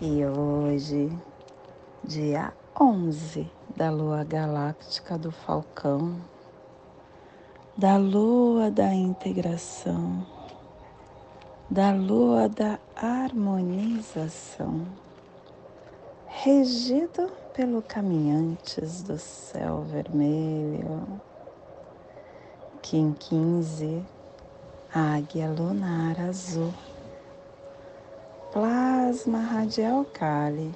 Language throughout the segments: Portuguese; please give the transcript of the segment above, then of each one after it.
e hoje, dia 11 da lua galáctica do Falcão, da lua da integração, da lua da harmonização, regido pelo caminhantes do céu vermelho, Kim 15, águia lunar azul plasma radial Kali.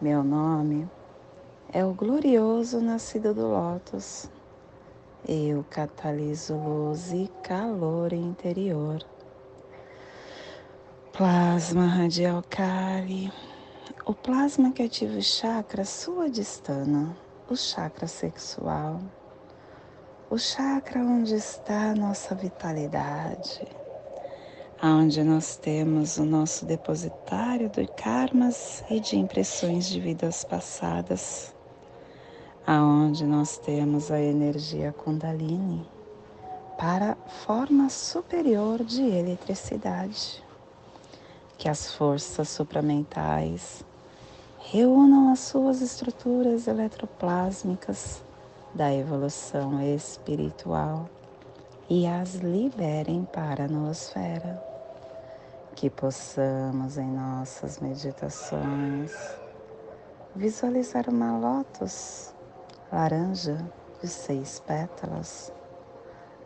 Meu nome é o glorioso nascido do Lótus. Eu cataliso luz e calor interior. Plasma radial Kali. O plasma que ativa o chakra suadistana, o chakra sexual, o chakra onde está a nossa vitalidade onde nós temos o nosso depositário de karmas e de impressões de vidas passadas, aonde nós temos a energia Kundalini para forma superior de eletricidade, que as forças supramentais reúnam as suas estruturas eletroplásmicas da evolução espiritual e as liberem para a noosfera que possamos em nossas meditações visualizar uma lótus laranja de seis pétalas,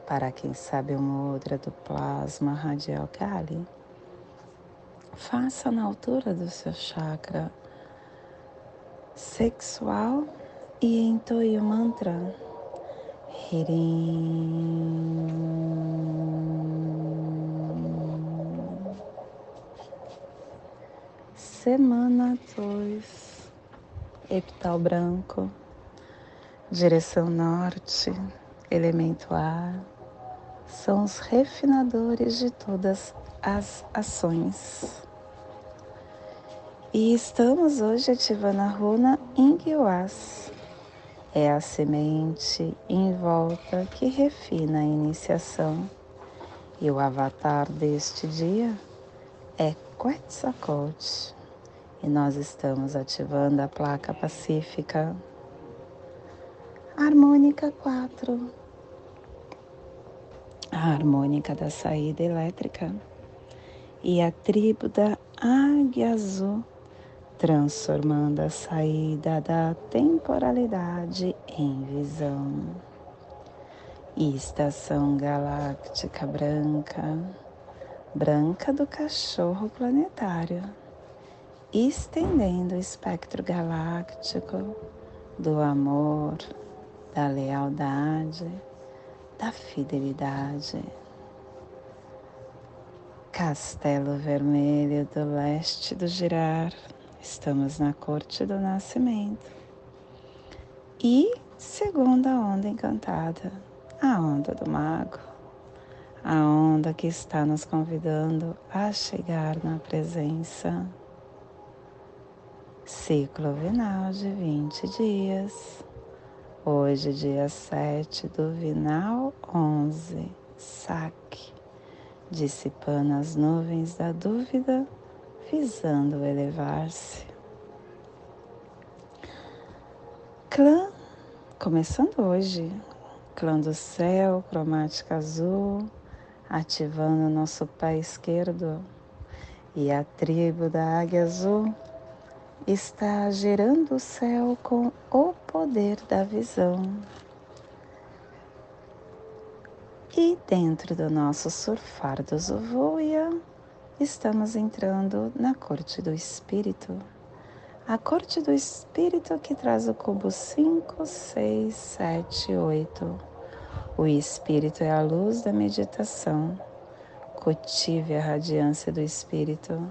para quem sabe o mudra do plasma radial Kali. Faça na altura do seu chakra sexual e entoie o mantra Hirim. Semana 2, epital branco, direção norte, elemento ar, são os refinadores de todas as ações. E estamos hoje ativando a runa Ingwas. É a semente em volta que refina a iniciação. E o avatar deste dia é Quetzalcoatl e nós estamos ativando a placa pacífica. Harmônica 4, a harmônica da saída elétrica. E a tribo da águia azul, transformando a saída da temporalidade em visão. Estação galáctica branca, branca do cachorro planetário estendendo o espectro galáctico do amor, da lealdade, da fidelidade. Castelo Vermelho do leste do Girar, estamos na corte do nascimento. E segunda onda encantada, a onda do mago, a onda que está nos convidando a chegar na presença Ciclo vinal de 20 dias. Hoje, dia 7 do vinal 11, saque, dissipando as nuvens da dúvida, visando elevar-se. Clã, começando hoje, clã do céu, cromática azul, ativando nosso pé esquerdo. E a tribo da águia azul está gerando o céu com o poder da visão. E dentro do nosso surfar do Zovoia, estamos entrando na corte do espírito. A corte do espírito que traz o cubo 5, 6, 7, 8. O espírito é a luz da meditação. Cultive a radiância do espírito.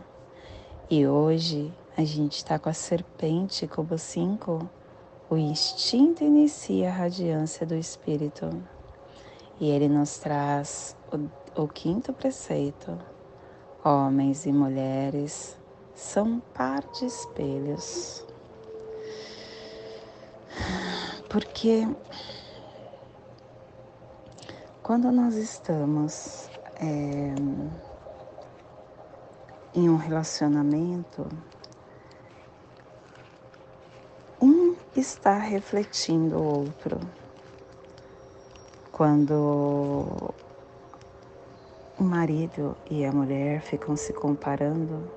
E hoje A gente está com a serpente cubo 5. O instinto inicia a radiância do espírito. E ele nos traz o, o quinto preceito. Homens e mulheres são par de espelhos. Porque quando nós estamos é, em um relacionamento, um está refletindo o outro. Quando o marido e a mulher ficam se comparando,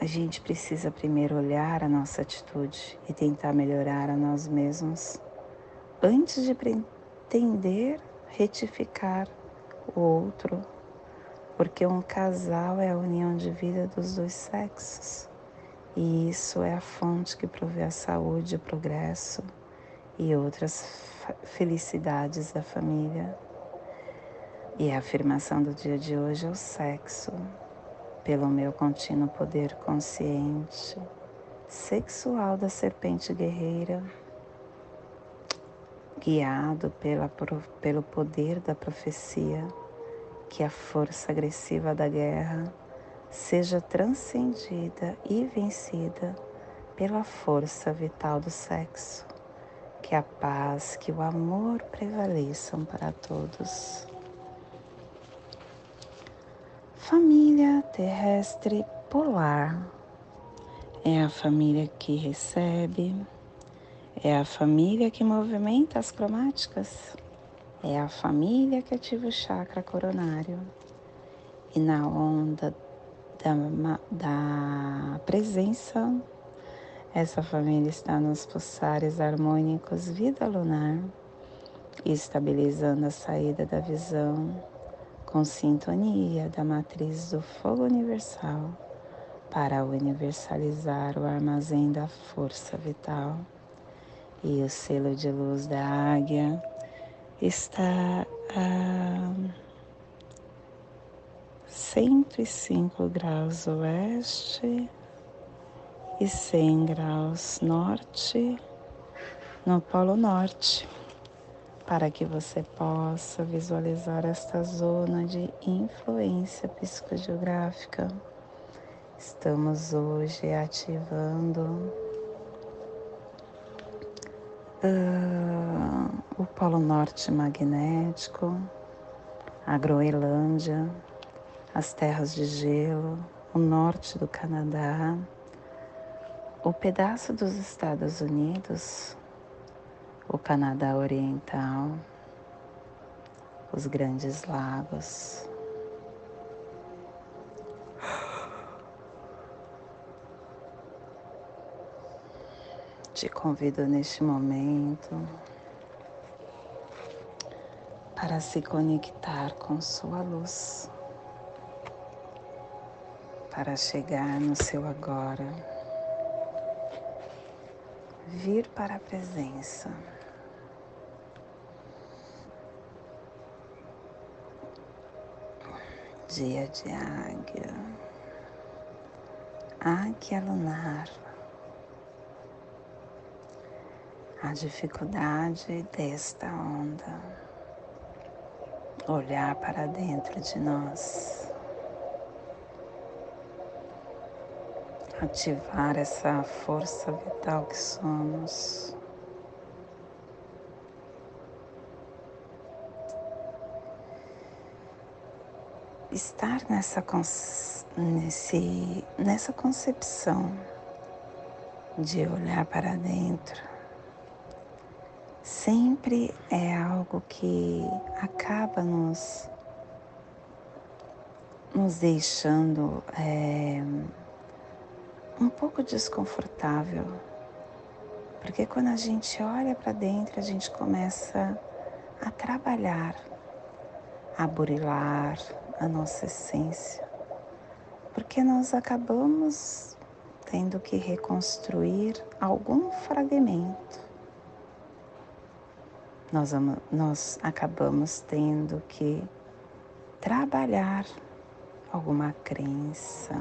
a gente precisa primeiro olhar a nossa atitude e tentar melhorar a nós mesmos antes de pretender retificar o outro, porque um casal é a união de vida dos dois sexos e isso é a fonte que provê a saúde, o progresso e outras felicidades da família. E a afirmação do dia de hoje é o sexo, pelo meu contínuo poder consciente, sexual da serpente guerreira, guiado pela, pelo poder da profecia, que a força agressiva da guerra seja transcendida e vencida pela força vital do sexo que a paz, que o amor prevaleçam para todos. Família terrestre polar é a família que recebe, é a família que movimenta as cromáticas, é a família que ativa o chakra coronário. E na onda da, da presença essa família está nos pulsares harmônicos vida lunar, estabilizando a saída da visão com sintonia da matriz do fogo universal para universalizar o armazém da força vital. E o selo de luz da águia está a 105 graus oeste e 100 graus norte no Polo Norte, para que você possa visualizar esta zona de influência psicogeográfica. Estamos hoje ativando uh, o Polo Norte magnético, a Groenlândia, as terras de gelo, o norte do Canadá o pedaço dos Estados Unidos, o Canadá Oriental, os Grandes Lagos. Te convido neste momento para se conectar com sua luz, para chegar no seu agora vir para a presença. Dia de águia, águia lunar, a dificuldade desta onda, olhar para dentro de nós. Ativar essa força vital que somos. Estar nessa, nesse, nessa concepção de olhar para dentro sempre é algo que acaba nos, nos deixando. É, um pouco desconfortável, porque quando a gente olha para dentro, a gente começa a trabalhar, a burilar a nossa essência, porque nós acabamos tendo que reconstruir algum fragmento. Nós, nós acabamos tendo que trabalhar alguma crença,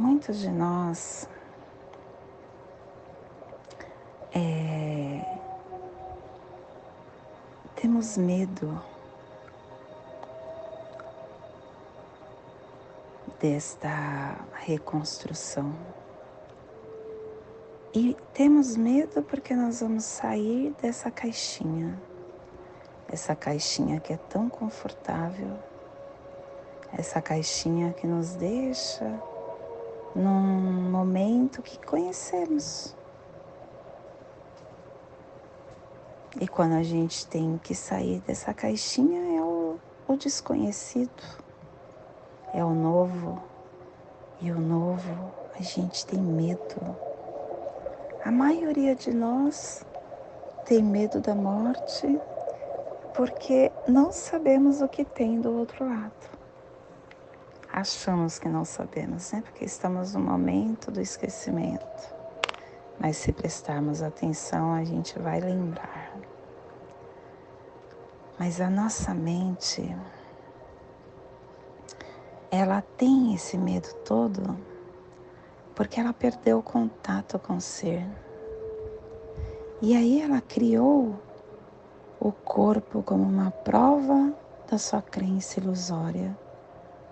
muitos de nós é, temos medo desta reconstrução. E temos medo porque nós vamos sair dessa caixinha, essa caixinha que é tão confortável, essa caixinha que nos deixa num momento que conhecemos. E quando a gente tem que sair dessa caixinha é o, o desconhecido, é o novo. E o novo a gente tem medo. A maioria de nós tem medo da morte porque não sabemos o que tem do outro lado achamos que não sabemos, né? Porque estamos no momento do esquecimento. Mas se prestarmos atenção, a gente vai lembrar. Mas a nossa mente, ela tem esse medo todo porque ela perdeu o contato com o ser. E aí ela criou o corpo como uma prova da sua crença ilusória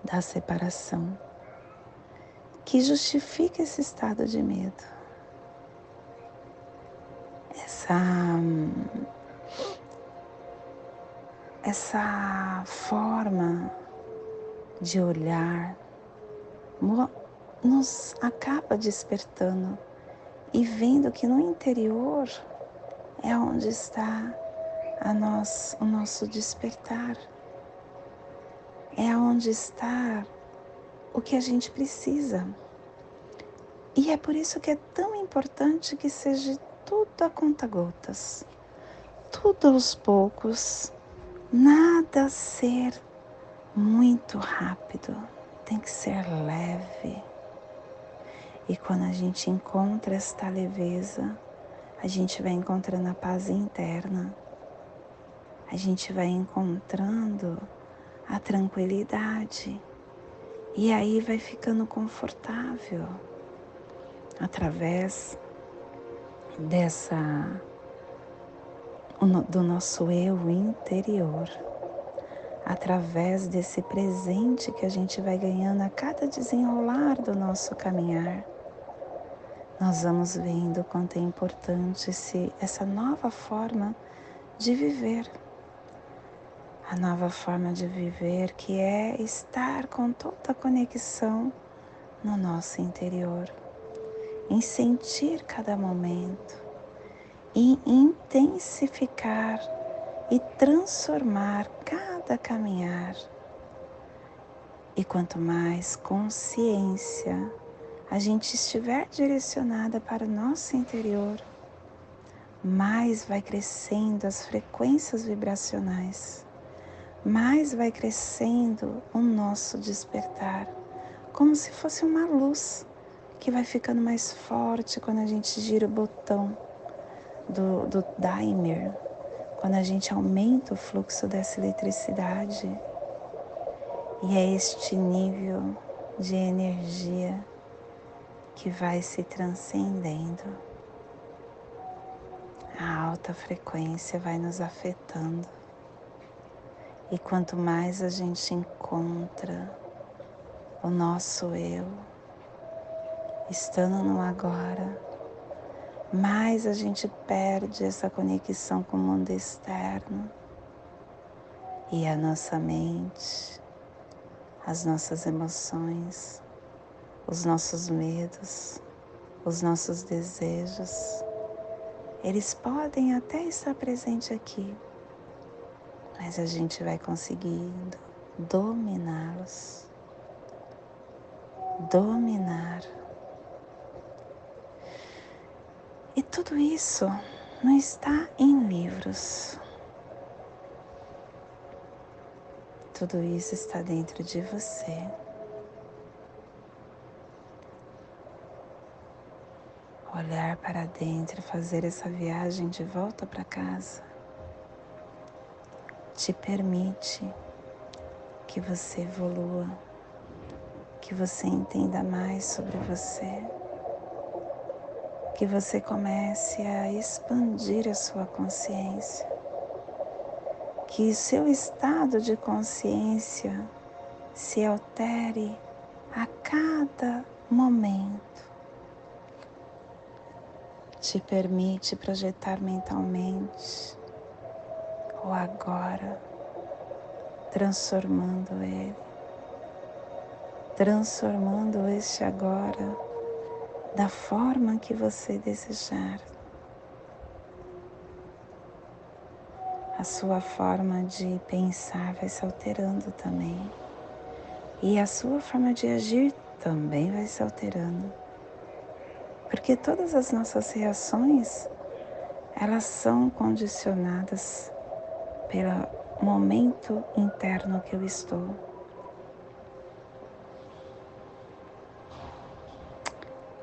da separação, que justifica esse estado de medo. Essa, essa forma de olhar nos acaba despertando e vendo que no interior é onde está a nós, o nosso despertar é onde está o que a gente precisa. E é por isso que é tão importante que seja tudo a conta-gotas, tudo aos poucos, nada ser muito rápido, tem que ser leve. E quando a gente encontra esta leveza, a gente vai encontrando a paz interna, a gente vai encontrando a tranquilidade. E aí vai ficando confortável através dessa do nosso eu interior, através desse presente que a gente vai ganhando a cada desenrolar do nosso caminhar. Nós vamos vendo quanto é importante esse, essa nova forma de viver a nova forma de viver que é estar com toda a conexão no nosso interior, em sentir cada momento, em intensificar e transformar cada caminhar. E quanto mais consciência a gente estiver direcionada para o nosso interior, mais vai crescendo as frequências vibracionais mais vai crescendo o nosso despertar, como se fosse uma luz que vai ficando mais forte quando a gente gira o botão do, do dimer, quando a gente aumenta o fluxo dessa eletricidade. E é este nível de energia que vai se transcendendo. A alta frequência vai nos afetando e quanto mais a gente encontra o nosso eu, estando no agora, mais a gente perde essa conexão com o mundo externo. E a nossa mente, as nossas emoções, os nossos medos, os nossos desejos, eles podem até estar presentes aqui, mas a gente vai conseguindo dominá-los, dominar. E tudo isso não está em livros. Tudo isso está dentro de você. Olhar para dentro fazer essa viagem de volta para casa te permite que você evolua, que você entenda mais sobre você, que você comece a expandir a sua consciência, que seu estado de consciência se altere a cada momento. Te permite projetar mentalmente o agora, transformando ele, transformando este agora da forma que você desejar. A sua forma de pensar vai se alterando também. E a sua forma de agir também vai se alterando. Porque todas as nossas reações, elas são condicionadas pelo momento interno que eu estou.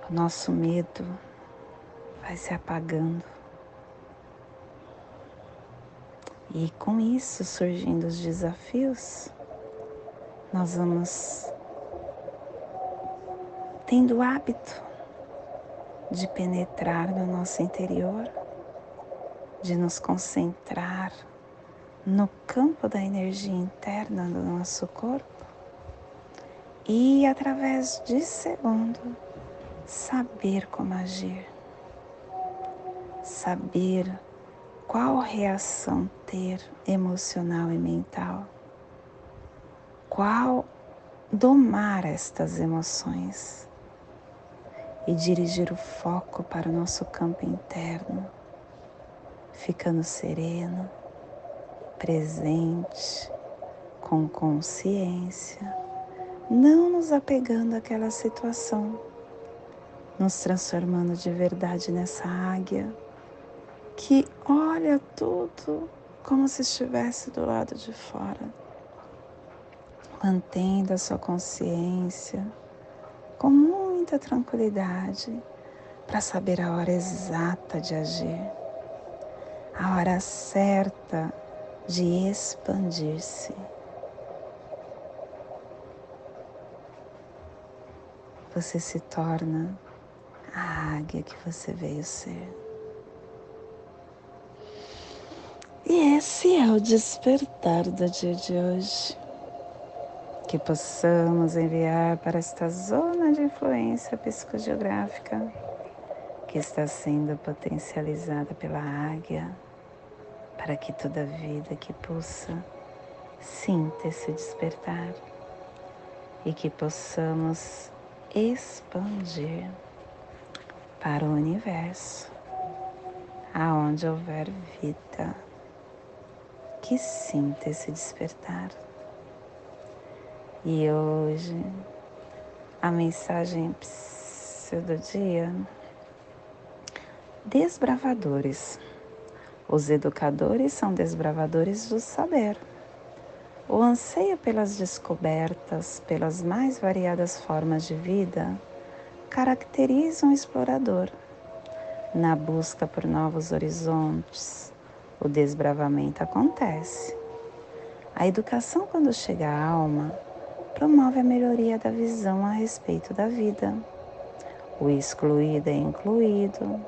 O nosso medo vai se apagando. E com isso surgindo os desafios, nós vamos tendo o hábito de penetrar no nosso interior, de nos concentrar no campo da energia interna do nosso corpo e, através de segundo, saber como agir, saber qual reação ter emocional e mental. Qual domar estas emoções e dirigir o foco para o nosso campo interno, ficando sereno, presente, com consciência, não nos apegando àquela situação, nos transformando de verdade nessa águia que olha tudo como se estivesse do lado de fora mantendo a sua consciência com muita tranquilidade para saber a hora exata de agir, a hora certa de expandir-se. Você se torna a águia que você veio ser. E esse é o despertar do dia de hoje que possamos enviar para esta zona de influência psicogeográfica que está sendo potencializada pela águia, para que toda vida que pulsa sinta esse despertar e que possamos expandir para o universo, aonde houver vida, que sinta esse despertar. E hoje a mensagem do dia: desbravadores. Os educadores são desbravadores do saber. O anseio pelas descobertas, pelas mais variadas formas de vida, caracteriza um explorador. Na busca por novos horizontes, o desbravamento acontece. A educação, quando chega à alma, promove a melhoria da visão a respeito da vida. O excluído é incluído,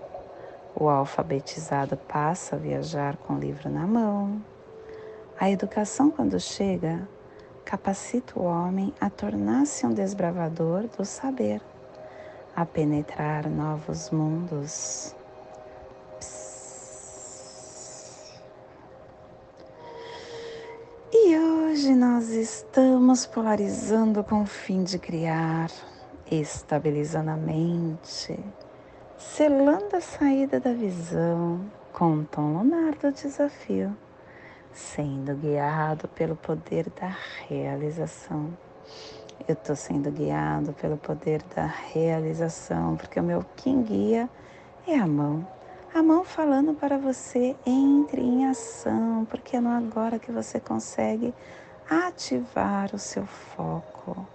o alfabetizado passa a viajar com o livro na mão. A educação, quando chega, capacita o homem a tornar-se um desbravador do saber, a penetrar novos mundos. Hoje nós estamos polarizando com o fim de criar, estabilizando a mente, selando a saída da visão com o tom lunar do desafio, sendo guiado pelo poder da realização. Eu estou sendo guiado pelo poder da realização, porque o meu quem guia é a mão a mão falando para você entre em ação, porque é no agora que você consegue ativar o seu foco,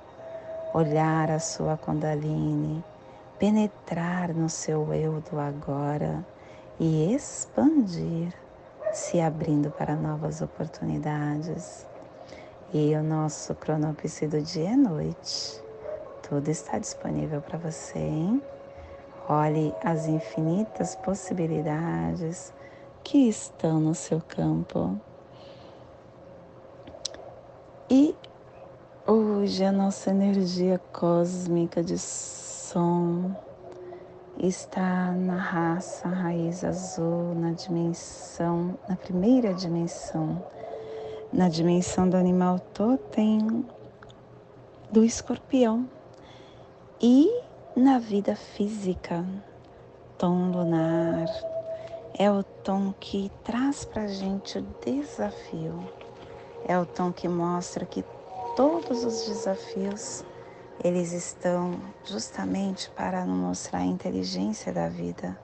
olhar a sua Kundalini, penetrar no seu eu do agora e expandir, se abrindo para novas oportunidades. E o nosso cronopse do dia é noite, Tudo está disponível para você, hein? Olhe as infinitas possibilidades que estão no seu campo. E hoje a nossa energia cósmica de som está na raça raiz azul, na dimensão, na primeira dimensão, na dimensão do animal totem do escorpião. E na vida física, tom lunar. É o tom que traz para gente o desafio, é o tom que mostra que todos os desafios eles estão justamente para nos mostrar a inteligência da vida.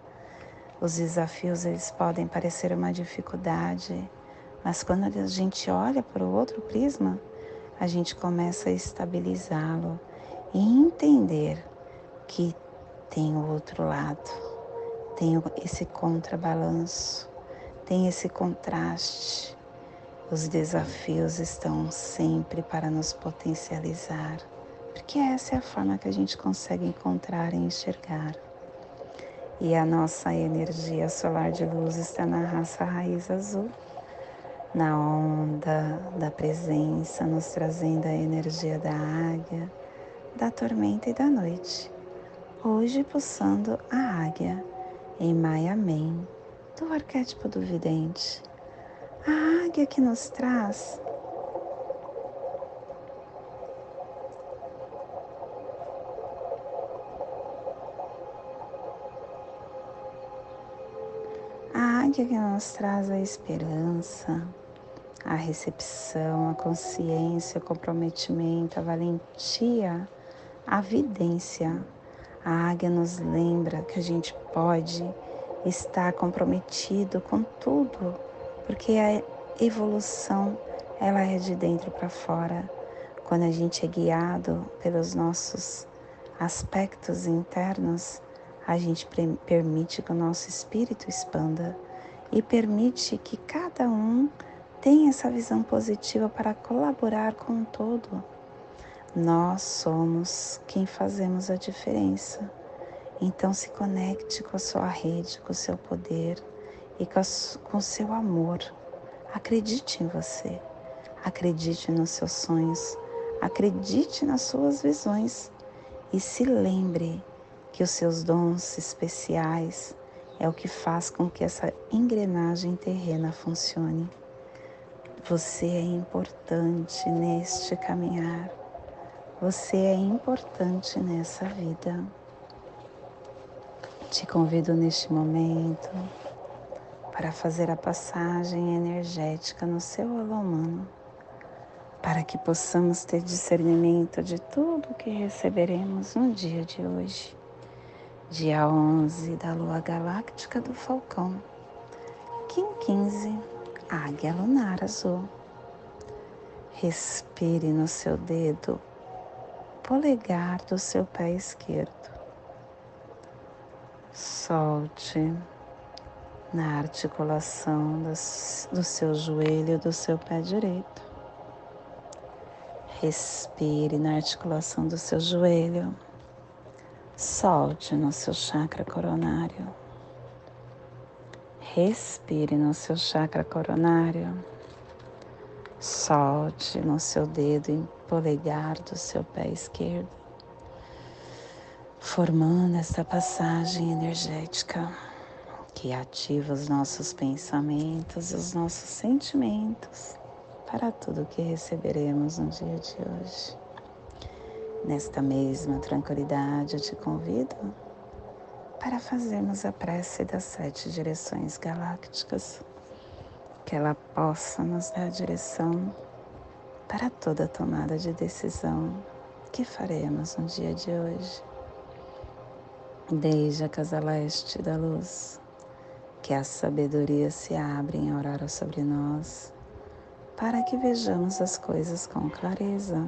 Os desafios eles podem parecer uma dificuldade, mas quando a gente olha para o outro prisma, a gente começa a estabilizá-lo e entender que tem o outro lado, tem esse contrabalanço, tem esse contraste. Os desafios estão sempre para nos potencializar, porque essa é a forma que a gente consegue encontrar e enxergar. E a nossa energia solar de luz está na raça raiz azul, na onda da presença, nos trazendo a energia da águia, da tormenta e da noite hoje pulsando a águia em Maiamen, do arquétipo do vidente. A águia que nos traz A águia que nos traz a esperança, a recepção, a consciência, o comprometimento, a valentia, a vidência, a águia nos lembra que a gente pode estar comprometido com tudo, porque a evolução ela é de dentro para fora. Quando a gente é guiado pelos nossos aspectos internos, a gente permite que o nosso espírito expanda e permite que cada um tenha essa visão positiva para colaborar com o todo. Nós somos quem fazemos a diferença. Então se conecte com a sua rede, com o seu poder e com o seu amor. Acredite em você. Acredite nos seus sonhos. Acredite nas suas visões. E se lembre que os seus dons especiais é o que faz com que essa engrenagem terrena funcione. Você é importante neste caminhar. Você é importante nessa vida. Te convido neste momento para fazer a passagem energética no seu alô humano, para que possamos ter discernimento de tudo que receberemos no dia de hoje, dia 11 da lua galáctica do Falcão, Kim 15, Águia Lunar Azul. Respire no seu dedo polegar do seu pé esquerdo. Solte na articulação do seu joelho do seu pé direito. Respire na articulação do seu joelho. Solte no seu chakra coronário. Respire no seu chakra coronário. Solte no seu dedo polegar do seu pé esquerdo, formando essa passagem energética que ativa os nossos pensamentos os nossos sentimentos para tudo que receberemos no dia de hoje. Nesta mesma tranquilidade, eu te convido para fazermos a prece das sete direções galácticas que ela possa nos dar a direção para toda tomada de decisão que faremos no dia de hoje. Desde a casa leste da luz, que a sabedoria se abre em aurora sobre nós, para que vejamos as coisas com clareza.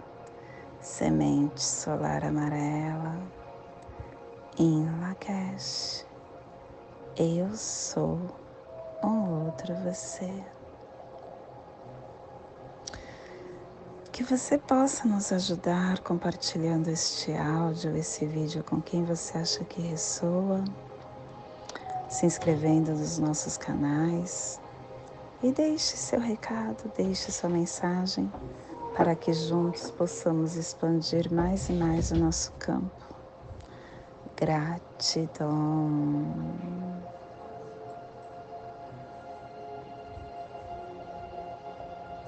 Semente Solar Amarela, em Lakesh, eu sou um outro você. Que você possa nos ajudar compartilhando este áudio, esse vídeo com quem você acha que ressoa se inscrevendo nos nossos canais. E deixe seu recado, deixe sua mensagem para que juntos possamos expandir mais e mais o nosso campo. Gratidão.